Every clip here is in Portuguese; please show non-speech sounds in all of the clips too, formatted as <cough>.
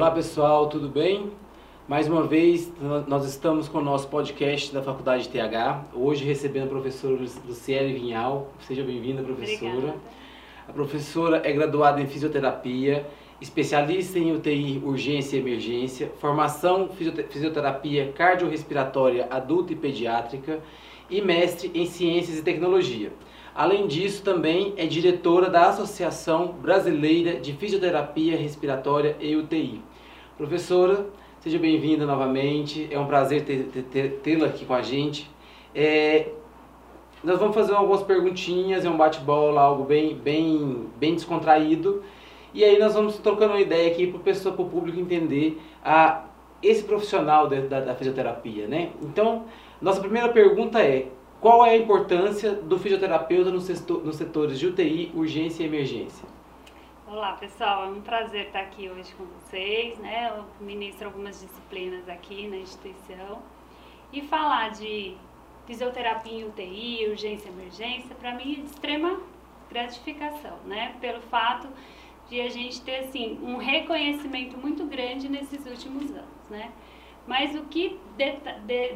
Olá pessoal, tudo bem? Mais uma vez, nós estamos com o nosso podcast da Faculdade de TH. Hoje recebendo a professora Luciele Vinhal. Seja bem-vinda, professora. Obrigada. A professora é graduada em fisioterapia, especialista em UTI urgência e emergência, formação fisioterapia cardiorrespiratória adulta e pediátrica e mestre em ciências e tecnologia. Além disso, também é diretora da Associação Brasileira de Fisioterapia Respiratória e UTI. Professora, seja bem-vinda novamente. É um prazer tê-la aqui com a gente. É, nós vamos fazer algumas perguntinhas, é um bate-bola, algo bem, bem, bem descontraído. E aí nós vamos trocando uma ideia aqui para o público entender a, esse profissional da, da, da fisioterapia, né? Então, nossa primeira pergunta é, qual é a importância do fisioterapeuta nos, setor, nos setores de UTI, urgência e emergência? Olá pessoal, é um prazer estar aqui hoje com vocês, né? Eu ministro algumas disciplinas aqui na instituição e falar de fisioterapia em UTI, urgência emergência, para mim é de extrema gratificação, né? Pelo fato de a gente ter assim um reconhecimento muito grande nesses últimos anos, né? Mas o que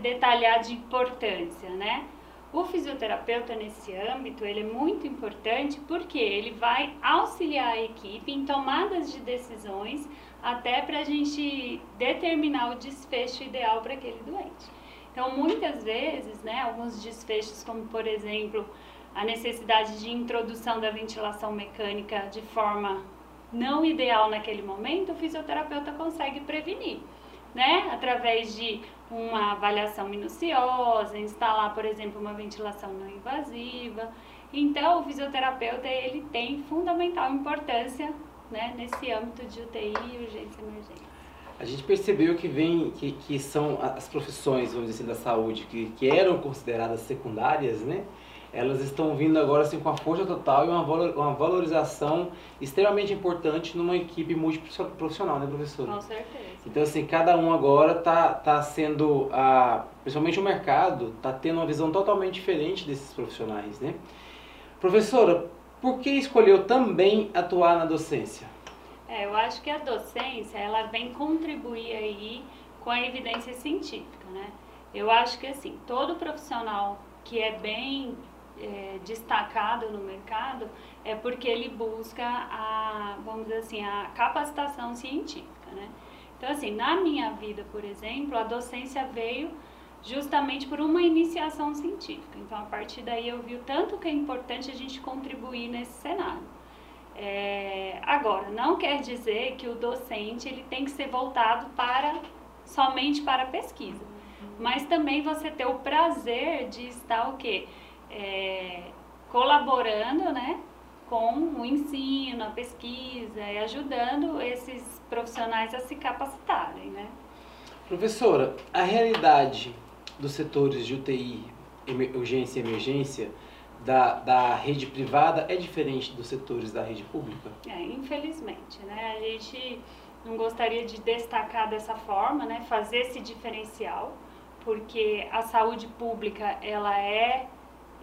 detalhar de importância, né? O fisioterapeuta nesse âmbito ele é muito importante porque ele vai auxiliar a equipe em tomadas de decisões até para a gente determinar o desfecho ideal para aquele doente. Então, muitas vezes, né, alguns desfechos, como por exemplo a necessidade de introdução da ventilação mecânica de forma não ideal naquele momento, o fisioterapeuta consegue prevenir né? Através de uma avaliação minuciosa, instalar, por exemplo, uma ventilação não invasiva. Então, o fisioterapeuta ele tem fundamental importância, né, nesse âmbito de UTI e urgência emergência. A gente percebeu que vem que, que são as profissões, vamos dizer assim, da saúde que, que eram consideradas secundárias, né? Elas estão vindo agora assim com a força total e uma, uma valorização extremamente importante numa equipe multiprofissional, né, professor? Com certeza. Então, assim, cada um agora tá, tá sendo, a, principalmente o mercado, tá tendo uma visão totalmente diferente desses profissionais, né? Professora, por que escolheu também atuar na docência? É, eu acho que a docência, ela vem contribuir aí com a evidência científica, né? Eu acho que, assim, todo profissional que é bem é, destacado no mercado é porque ele busca a, vamos dizer assim, a capacitação científica, né? Então, assim, na minha vida, por exemplo, a docência veio justamente por uma iniciação científica. Então, a partir daí eu vi o tanto que é importante a gente contribuir nesse cenário. É, agora, não quer dizer que o docente ele tem que ser voltado para somente para a pesquisa, mas também você ter o prazer de estar o quê? É, colaborando né, com o ensino, a pesquisa e ajudando esses profissionais a se capacitarem. Né? Professora, a realidade dos setores de UTI, urgência e emergência, da, da rede privada é diferente dos setores da rede pública? É, infelizmente, né? A gente não gostaria de destacar dessa forma, né? Fazer esse diferencial, porque a saúde pública, ela é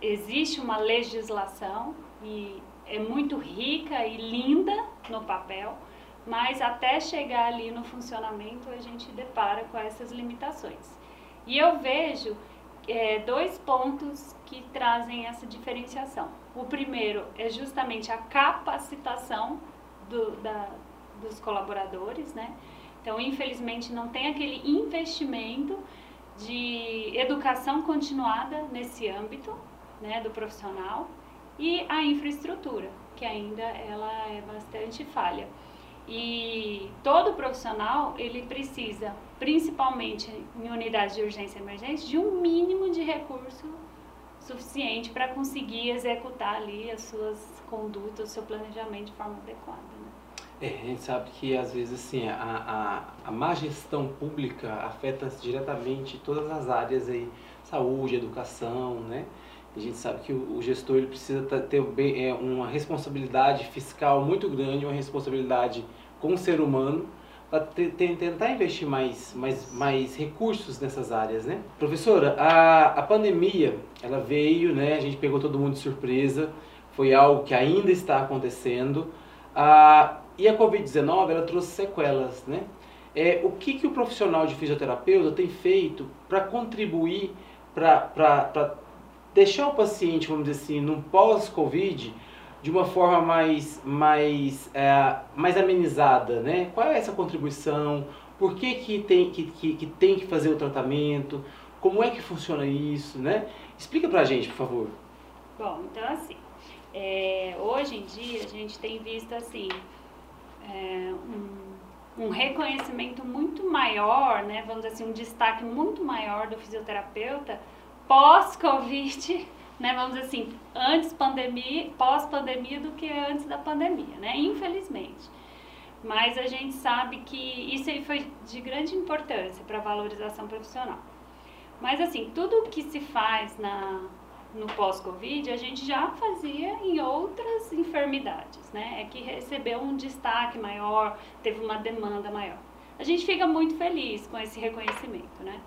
existe uma legislação e é muito rica e linda no papel, mas até chegar ali no funcionamento a gente depara com essas limitações. E eu vejo é, dois pontos que trazem essa diferenciação. O primeiro é justamente a capacitação do, da, dos colaboradores, né? Então, infelizmente, não tem aquele investimento de educação continuada nesse âmbito, né, do profissional e a infraestrutura, que ainda ela é bastante falha. E todo profissional, ele precisa, principalmente em unidades de urgência e emergência, de um mínimo de recurso suficiente para conseguir executar ali as suas condutas, o seu planejamento de forma adequada. Né? É, a gente sabe que às vezes assim, a, a, a má gestão pública afeta diretamente todas as áreas aí, saúde, educação, né? A gente sabe que o gestor ele precisa ter é, uma responsabilidade fiscal muito grande, uma responsabilidade com o ser humano, para tentar investir mais, mais, mais recursos nessas áreas, né? Professora, a, a pandemia, ela veio, né? A gente pegou todo mundo de surpresa, foi algo que ainda está acontecendo. A, e a Covid-19, ela trouxe sequelas, né? é, o que, que o profissional de fisioterapeuta tem feito para contribuir para deixar o paciente, vamos dizer assim, num pós-Covid, de uma forma mais, mais, é, mais amenizada, né? Qual é essa contribuição? Por que, que, tem, que, que, que tem que fazer o tratamento? Como é que funciona isso, né? Explica pra gente, por favor. Bom, então assim, é, hoje em dia a gente tem visto assim, é, um, um, reconhecimento muito maior, né, vamos dizer assim, um destaque muito maior do fisioterapeuta pós-Covid, né, vamos dizer assim, antes pandemia, pós-pandemia do que antes da pandemia, né, infelizmente. Mas a gente sabe que isso aí foi de grande importância para a valorização profissional. Mas assim, tudo que se faz na, no pós-Covid, a gente já fazia em outras enfermidades, né? É que recebeu um destaque maior, teve uma demanda maior. A gente fica muito feliz com esse reconhecimento, né?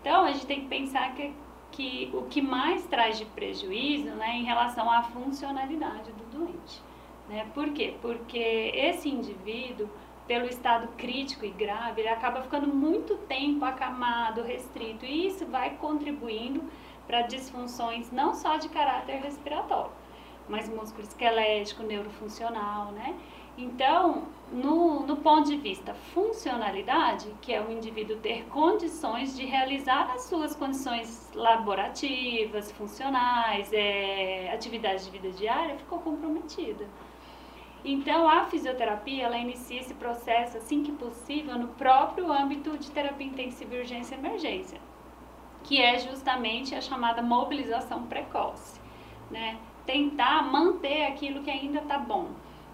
Então, a gente tem que pensar que, que o que mais traz de prejuízo, né, em relação à funcionalidade do doente. Né? Por quê? Porque esse indivíduo, pelo estado crítico e grave, ele acaba ficando muito tempo acamado, restrito, e isso vai contribuindo para disfunções não só de caráter respiratório, mas músculo esquelético, neurofuncional, né? Então, no, no ponto de vista funcionalidade, que é o indivíduo ter condições de realizar as suas condições laborativas, funcionais, é, atividades de vida diária, ficou comprometida. Então, a fisioterapia, ela inicia esse processo, assim que possível, no próprio âmbito de terapia intensiva urgência e emergência que é justamente a chamada mobilização precoce, né? Tentar manter aquilo que ainda está bom.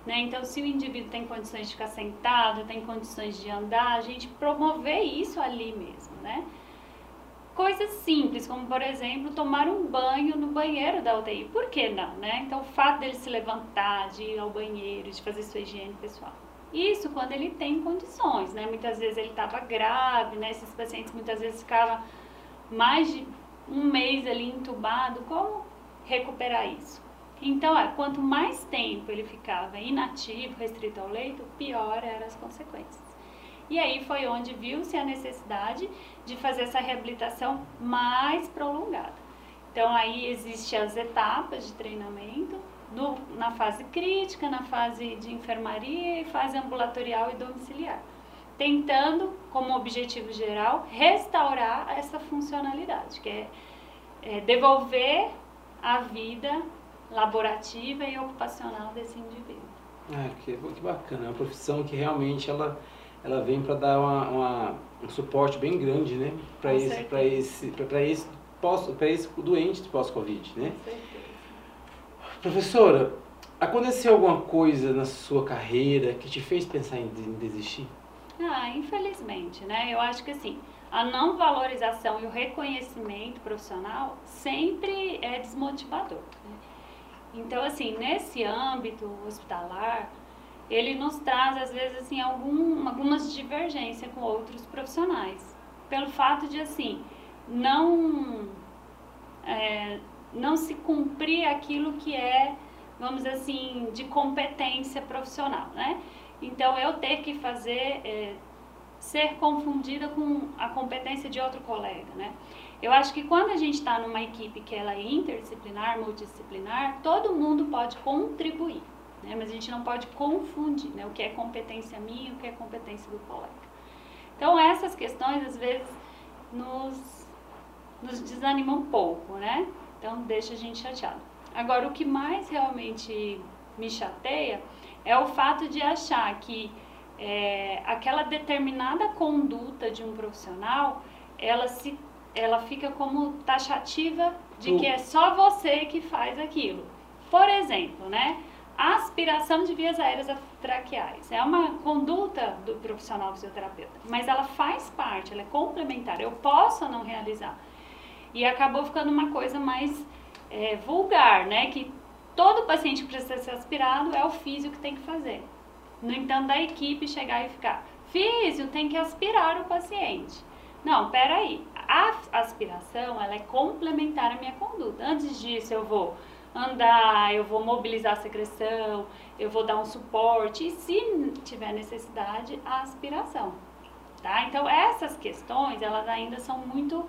Né? Então, se o indivíduo tem condições de ficar sentado, tem condições de andar, a gente promover isso ali mesmo, né? Coisas simples, como por exemplo, tomar um banho no banheiro da UTI. Por que não, né? Então, o fato dele se levantar, de ir ao banheiro, de fazer sua higiene pessoal. Isso quando ele tem condições, né? Muitas vezes ele estava grave, né? Esses pacientes muitas vezes ficavam mais de um mês ali entubado, como recuperar isso? Então, é, quanto mais tempo ele ficava inativo, restrito ao leito, pior eram as consequências. E aí foi onde viu-se a necessidade de fazer essa reabilitação mais prolongada. Então, aí existem as etapas de treinamento, na fase crítica, na fase de enfermaria e fase ambulatorial e domiciliar tentando, como objetivo geral, restaurar essa funcionalidade, que é, é devolver a vida laborativa e ocupacional desse indivíduo. Ah, que, que bacana, é uma profissão que realmente ela, ela vem para dar uma, uma, um suporte bem grande, né, para esse, para esse, para esse, pós, esse doente pós-Covid, né? Com certeza. Professora, aconteceu alguma coisa na sua carreira que te fez pensar em, em desistir? Ah, infelizmente, né? Eu acho que assim, a não valorização e o reconhecimento profissional sempre é desmotivador. Né? Então, assim, nesse âmbito hospitalar, ele nos traz, às vezes, assim, algum, algumas divergências com outros profissionais. Pelo fato de, assim, não, é, não se cumprir aquilo que é, vamos dizer assim, de competência profissional, né? Então, eu ter que fazer, é, ser confundida com a competência de outro colega, né? Eu acho que quando a gente está numa equipe que ela é interdisciplinar, multidisciplinar, todo mundo pode contribuir, né? Mas a gente não pode confundir, né? O que é competência minha e o que é competência do colega. Então, essas questões, às vezes, nos, nos desanimam um pouco, né? Então, deixa a gente chateado. Agora, o que mais realmente me chateia é o fato de achar que é, aquela determinada conduta de um profissional, ela, se, ela fica como taxativa de que é só você que faz aquilo. Por exemplo, né? aspiração de vias aéreas traqueais. É uma conduta do profissional fisioterapeuta, mas ela faz parte, ela é complementar. Eu posso não realizar. E acabou ficando uma coisa mais é, vulgar, né? Que todo paciente que precisa ser aspirado é o físio que tem que fazer. No entanto, da equipe chegar e ficar, físio tem que aspirar o paciente. Não, peraí, a aspiração ela é complementar à minha conduta. Antes disso eu vou andar, eu vou mobilizar a secreção, eu vou dar um suporte e se tiver necessidade, a aspiração. tá? Então, essas questões, elas ainda são muito,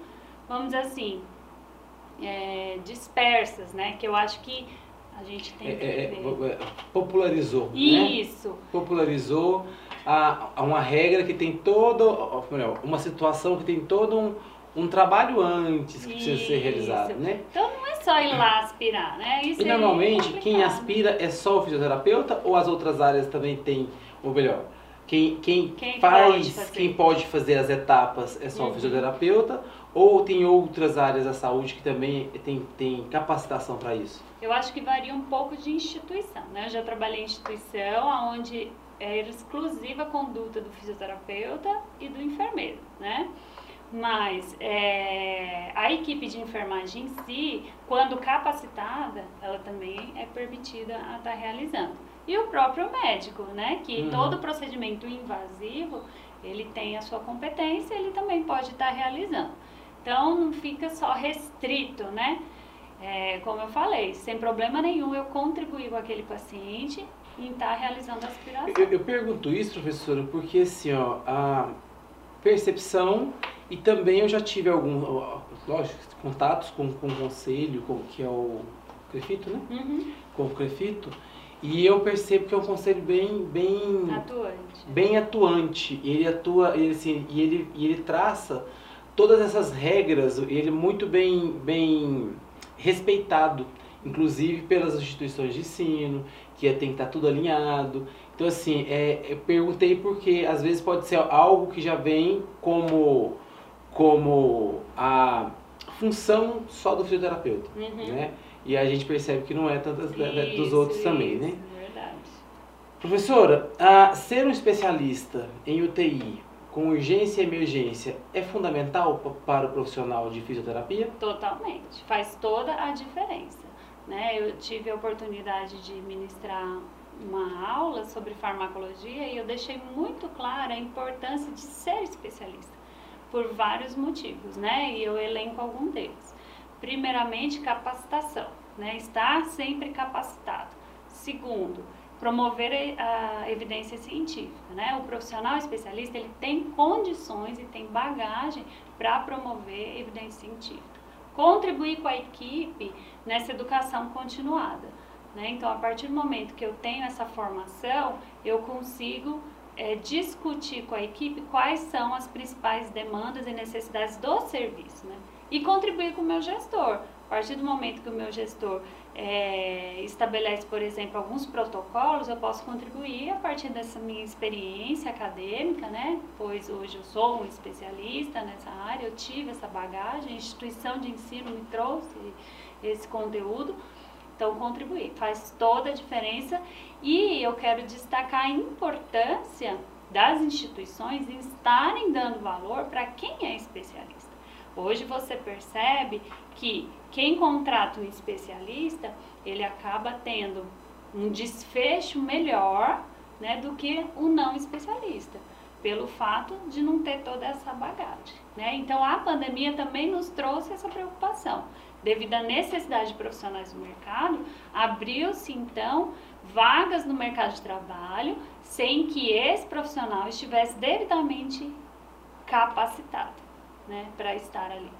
vamos dizer assim, é, dispersas, né? Que eu acho que a gente tem que É, é, ver. é, popularizou, né? Isso, Popularizou a, a uma regra que tem todo, melhor, uma situação que tem todo um, um trabalho antes que precisa ser realizado, né? Então não é só ir lá aspirar, né? Isso E é normalmente quem complicado. aspira é só o fisioterapeuta ou as outras áreas também tem, ou melhor, quem, quem, Quem faz, pode fazer. quem pode fazer as etapas é só Uhum. o fisioterapeuta ou tem outras áreas da saúde que também tem, tem capacitação para isso? Eu acho que varia um pouco de instituição, né? Eu já trabalhei em instituição onde era exclusiva a conduta do fisioterapeuta e do enfermeiro, né? Mas é, a equipe de enfermagem em si, quando capacitada, ela também é permitida a estar realizando. E o próprio médico, né? Que Uhum. todo procedimento invasivo, ele tem a sua competência, ele também pode estar realizando. Então, não fica só restrito, né? É, como eu falei, sem problema nenhum eu contribuir com aquele paciente em estar realizando a aspiração. Eu, eu pergunto isso, professora, porque assim, ó, a percepção e também eu já tive algum, ó, lógico, contatos com, com o conselho, com, que é o Crefito, né? Uhum, Com o Crefito, e eu percebo que é um conselho bem, bem, atuante. bem atuante. Ele atua, ele, assim, e ele, e ele traça todas essas regras, ele é muito bem, bem respeitado, inclusive pelas instituições de ensino, que é, tem que estar tudo alinhado. Então, assim, é, eu perguntei porque às vezes pode ser algo que já vem como, como a função só do fisioterapeuta, Uhum. né? E a gente percebe que não é tantas da- dos Isso, outros também, isso, né? Verdade. Professora, a ser um especialista em UTI com urgência e emergência é fundamental pa- para o profissional de fisioterapia? Totalmente. Faz toda a diferença. Né? Eu tive a oportunidade de ministrar uma aula sobre farmacologia e eu deixei muito clara a importância de ser especialista por vários motivos, né? E eu elenco algum deles. Primeiramente, capacitação, né? Estar sempre capacitado. Segundo, promover a evidência científica, né? O profissional especialista, ele tem condições e tem bagagem para promover evidência científica. Contribuir com a equipe nessa educação continuada, né? Então, a partir do momento que eu tenho essa formação, eu consigo é, discutir com a equipe quais são as principais demandas e necessidades do serviço, né? E contribuir com o meu gestor. A partir do momento que o meu gestor é, estabelece, por exemplo, alguns protocolos, eu posso contribuir a partir dessa minha experiência acadêmica, né? Pois hoje eu sou um especialista nessa área, eu tive essa bagagem, a instituição de ensino me trouxe esse conteúdo. Então, contribuir faz toda a diferença e eu quero destacar a importância das instituições em estarem dando valor para quem é especialista. Hoje você percebe que quem contrata um especialista, ele acaba tendo um desfecho melhor né, do que o não especialista, pelo fato de não ter toda essa bagagem. Né? Então a pandemia também nos trouxe essa preocupação. Devido à necessidade de profissionais do mercado, abriu-se então vagas no mercado de trabalho sem que esse profissional estivesse devidamente capacitado né, para estar ali.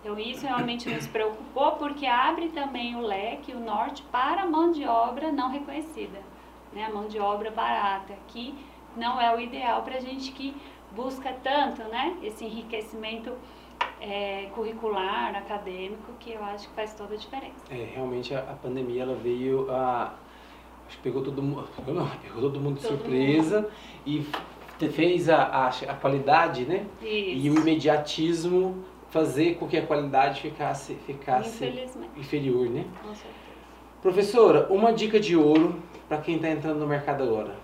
Então isso realmente nos preocupou porque abre também o leque, o norte para a mão de obra não reconhecida, né, a mão de obra barata, que não é o ideal para a gente que busca tanto né, esse enriquecimento é, curricular, acadêmico, que eu acho que faz toda a diferença. É, realmente a, a pandemia ela veio a. Acho que pegou todo mundo. Não, pegou todo mundo de Todo surpresa e te- fez a, a, a qualidade, né? E o Isso, imediatismo fazer com que a qualidade ficasse, ficasse inferior, né? com certeza. Professora, uma dica de ouro para quem está entrando no mercado agora.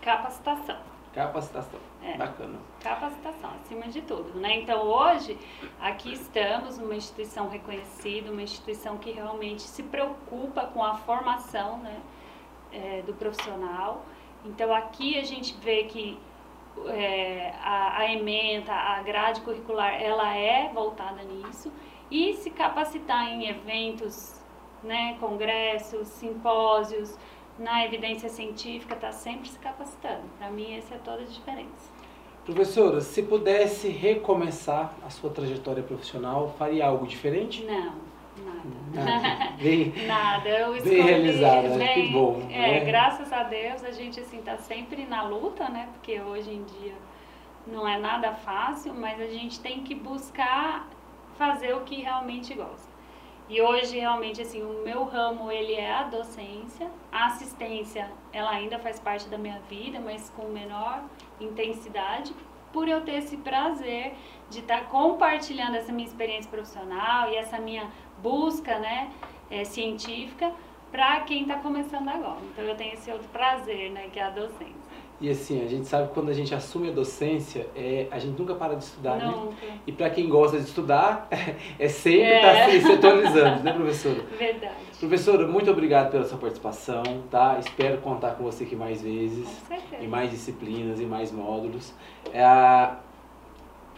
Capacitação. Capacitação. É. Bacana. Capacitação, acima de tudo, né? Então, hoje, aqui estamos numa instituição reconhecida, uma instituição que realmente se preocupa com a formação né, é, do profissional. Então, aqui a gente vê que é, a, a ementa, a grade curricular, ela é voltada nisso. E se capacitar em eventos, né, congressos, simpósios, na evidência científica, está sempre se capacitando. Para mim, essa é toda a diferença. Professora, se pudesse recomeçar a sua trajetória profissional, faria algo diferente? Não, nada. Nada. <laughs> Bem, Nada, eu bem realizada, né? bem- que bom. É, né? graças a Deus a gente assim tá sempre na luta, né? Porque hoje em dia não é nada fácil, mas a gente tem que buscar fazer o que realmente gosta. E hoje realmente assim, o meu ramo ele é a docência, a assistência, ela ainda faz parte da minha vida, mas com menor intensidade, por eu ter esse prazer de estar compartilhando essa minha experiência profissional e essa minha busca, né, eh, científica para quem está começando agora. Então eu tenho esse outro prazer, né, que é a docência. E assim, a gente sabe que quando a gente assume a docência, é, a gente nunca para de estudar, né? E para quem gosta de estudar, <laughs> é sempre É. estar se, se atualizando, né, professora? Verdade. Professora, muito obrigado pela sua participação, tá? Espero contar com você aqui mais vezes, em mais disciplinas, em mais módulos. É,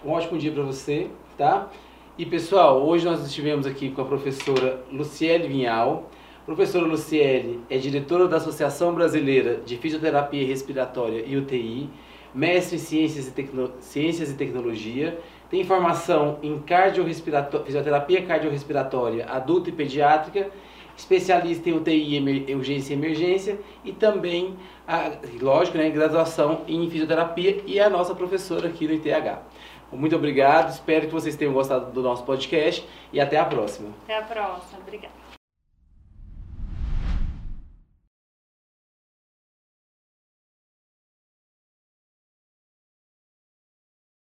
um ótimo dia para você, tá? E pessoal, hoje nós estivemos aqui com a professora Luciele Vinhal. Professora Luciele é diretora da Associação Brasileira de Fisioterapia Respiratória e UTI, mestre em Ciências e, Tecno- Ciências e Tecnologia, tem formação em cardiorrespirato- fisioterapia cardiorrespiratória adulta e pediátrica, especialista em UTI, emer- urgência e emergência e também, a- lógico, né, graduação em fisioterapia e é a nossa professora aqui no ITH. Muito obrigado, espero que vocês tenham gostado do nosso podcast e até a próxima. Até a próxima. Obrigada.